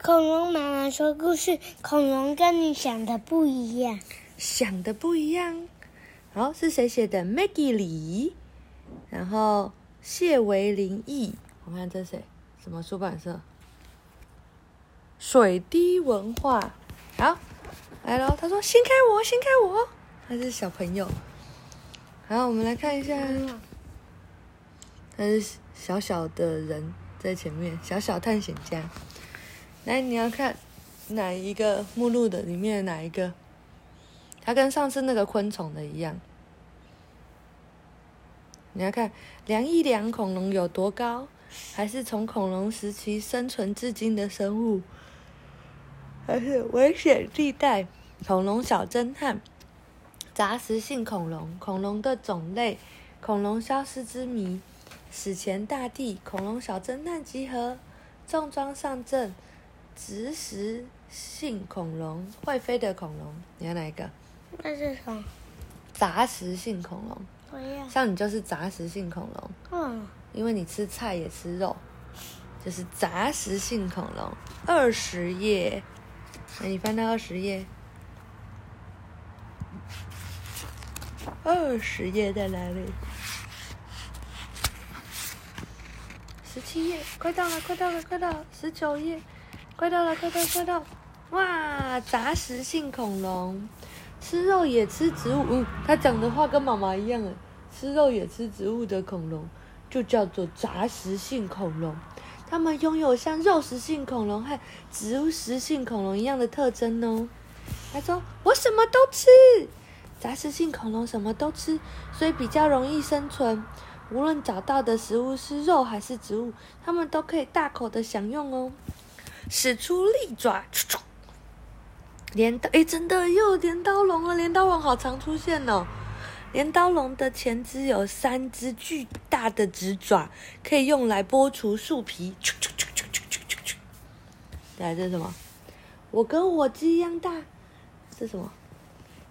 恐龙妈妈说故事，恐龙跟你想的不一样。想的不一样。好，是谁写的？Maggie 李，然后谢维林译。我看这谁？什么出版社？水滴文化。好，来喽。他说：“先开我，先开我。”他是小朋友。好，我们来看一下。他是小小的人在前面，小小探险家。来，你要看哪一个目录的里面哪一个？它跟上次那个昆虫的一样。你要看量一量恐龙有多高，还是从恐龙时期生存至今的生物，还是危险地带？恐龙小侦探，杂食性恐龙，恐龙的种类，恐龙消失之谜，史前大地，恐龙小侦探集合，重装上阵。植食性恐龙，会飞的恐龙，你要哪一个？那是什么？杂食性恐龙。像你就是杂食性恐龙。嗯。因为你吃菜也吃肉，就是杂食性恐龙。二十页，那你翻到二十页。二十页在哪里？十七页，快到了，快到了，快到了，十九页。快到了，快到，快到！哇，杂食性恐龙，吃肉也吃植物。嗯，它讲的话跟妈妈一样诶，吃肉也吃植物的恐龙就叫做杂食性恐龙。它们拥有像肉食性恐龙和植物食性恐龙一样的特征哦。他说：“我什么都吃。”杂食性恐龙什么都吃，所以比较容易生存。无论找到的食物是肉还是植物，它们都可以大口的享用哦。使出利爪，镰刀！哎，真的又有镰刀龙了！镰刀龙好常出现哦。镰刀龙的前肢有三只巨大的直爪，可以用来剥除树皮。来，这是什么？我跟火鸡一样大。这什么？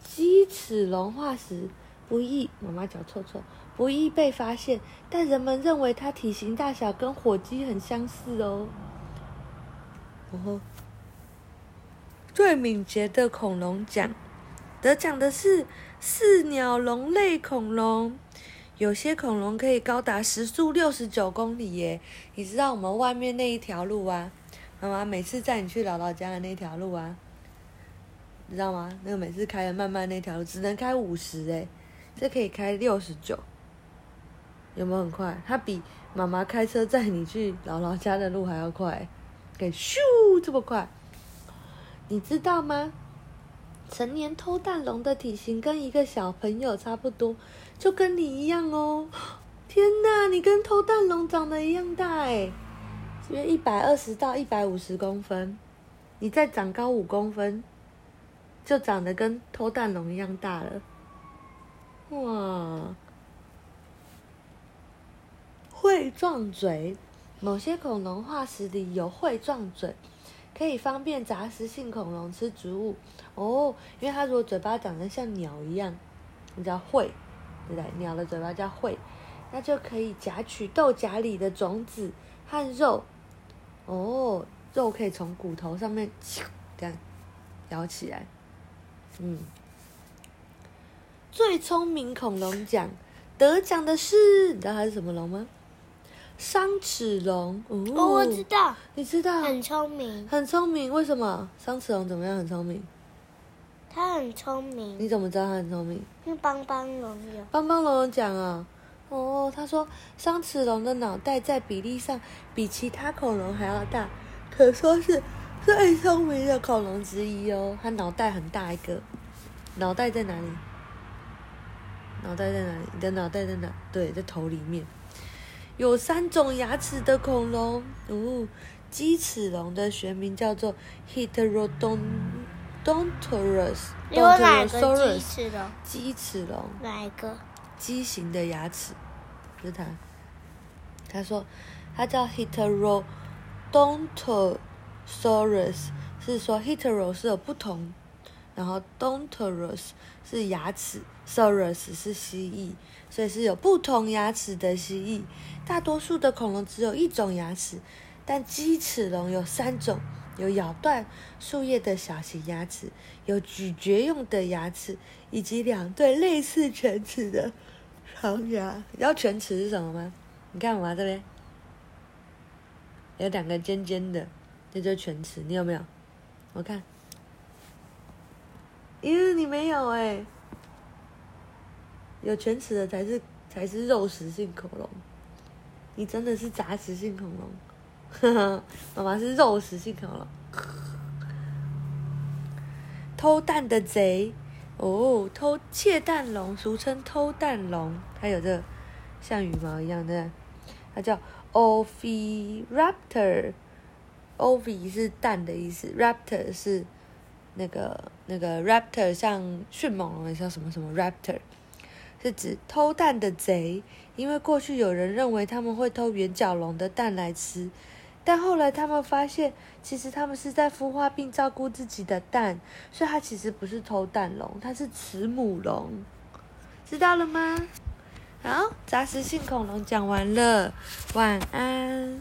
鸡齿龙化石不易，妈妈脚臭臭，不易被发现，但人们认为它体型大小跟火鸡很相似哦。然后，最敏捷的恐龙奖得奖的是四鸟龙类恐龙。有些恐龙可以高达时速六十九公里耶！你知道我们外面那一条路啊？妈妈每次载你去姥姥家的那条路啊，你知道吗？那个每次开的慢慢那条路只能开五十哎，这可以开六十九，有没有很快？它比妈妈开车载你去姥姥家的路还要快。给咻这么快，你知道吗？成年偷蛋龙的体型跟一个小朋友差不多，就跟你一样哦。天哪，你跟偷蛋龙长得一样大诶，约一百二十到一百五十公分，你再长高五公分，就长得跟偷蛋龙一样大了。哇，会撞嘴。某些恐龙化石里有喙状嘴，可以方便杂食性恐龙吃植物哦。因为它如果嘴巴长得像鸟一样，叫喙，对不对？鸟的嘴巴叫喙，那就可以夹取豆荚里的种子和肉哦。肉可以从骨头上面这样咬起来。嗯，最聪明恐龙奖得奖的是，你知道它是什么龙吗？双齿龙哦，我知道，你知道，很聪明，很聪明。为什么双齿龙怎么样？很聪明，它很聪明。你怎么知道它很聪明？因为邦邦龙有，帮帮龙讲啊，哦，他说双齿龙的脑袋在比例上比其他恐龙还要大，可说是最聪明的恐龙之一哦。它脑袋很大一个，脑袋在哪里？脑袋在哪里？你的脑袋在哪？对，在头里面。有三种牙齿的恐龙哦，鸡齿龙的学名叫做 Heterodonturus。有哪个鸡齿龙？鸡齿龙哪一个？畸形的牙齿，是它。他说，它叫 heterodontosaurus，是说 Hetero 是有不同，然后 Donturus 是牙齿，Saurus 是蜥蜴。所以是有不同牙齿的蜥蜴，大多数的恐龙只有一种牙齿，但鸡齿龙有三种，有咬断树叶的小型牙齿，有咀嚼用的牙齿，以及两对类似犬齿的长牙。你知道犬齿是什么吗？你看我这边有两个尖尖的，这就犬齿。你有没有？我看，咦，你没有哎、有犬齿的才是才是肉食性恐龙，你真的是杂食性恐龙。呵呵，妈妈是肉食性恐龙。偷蛋的贼哦，偷窃蛋龙，俗称偷蛋龙，它有这像羽毛一样的，它叫 Oviraptor。Ovi 是蛋的意思，Raptor 是那个那个 Raptor，像迅猛龙，像什么什么 Raptor，是指偷蛋的贼。因为过去有人认为他们会偷圆角龙的蛋来吃，但后来他们发现，其实他们是在孵化并照顾自己的蛋，所以它其实不是偷蛋龙，它是慈母龙，知道了吗？好，杂食性恐龙讲完了，晚安。